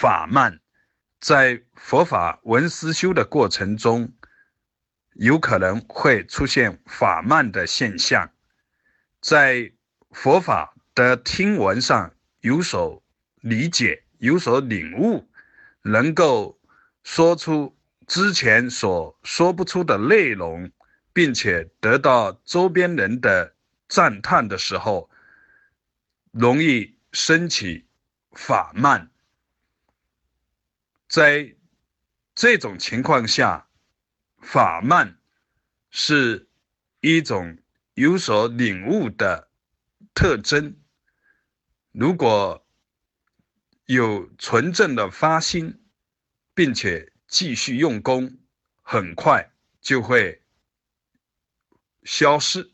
法慢，在佛法闻思修的过程中，有可能会出现法慢的现象，在佛法的听闻上有所理解、有所领悟，能够说出之前所说不出的内容，并且得到周边人的赞叹的时候，容易升起法慢。在这种情况下，法慢是一种有所领悟的特征。如果有纯正的发心，并且继续用功，很快就会消失。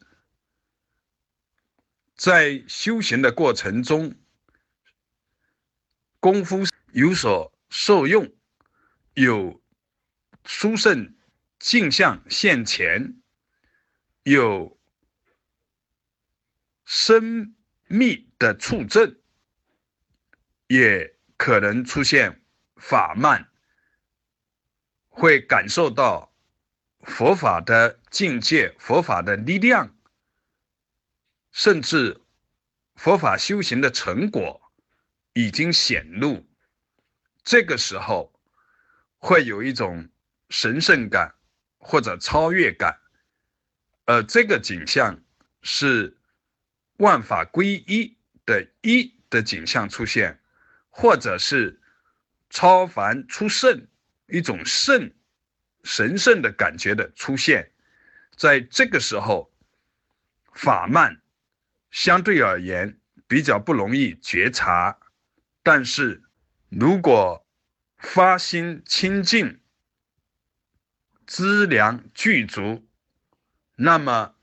在修行的过程中，功夫有所。受用有殊胜镜像现前，有深密的触证，也可能出现法慢，会感受到佛法的境界、佛法的力量，甚至佛法修行的成果已经显露。这个时候，会有一种神圣感或者超越感，而这个景象是万法归一的一的景象出现，或者是超凡出圣一种圣神圣的感觉的出现，在这个时候，法慢相对而言比较不容易觉察，但是。如果发心清净、资粮具足，那么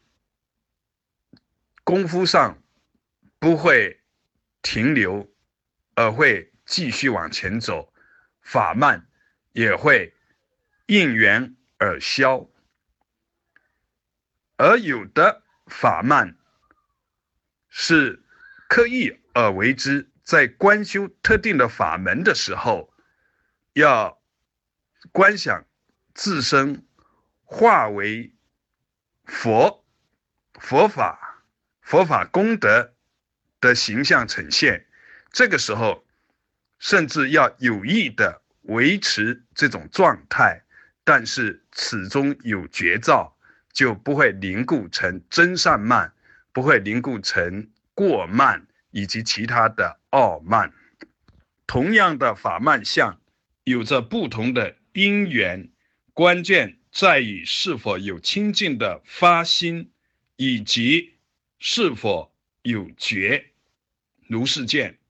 功夫上不会停留，而会继续往前走，法慢也会应缘而消。而有的法慢是刻意而为之。在观修特定的法门的时候，要观想自身化为佛、佛法、佛法功德的形象呈现。这个时候，甚至要有意的维持这种状态，但是始终有绝招，就不会凝固成真善慢，不会凝固成过慢。以及其他的傲慢，同样的法曼相，有着不同的因缘，关键在于是否有清净的发心，以及是否有觉。如是见。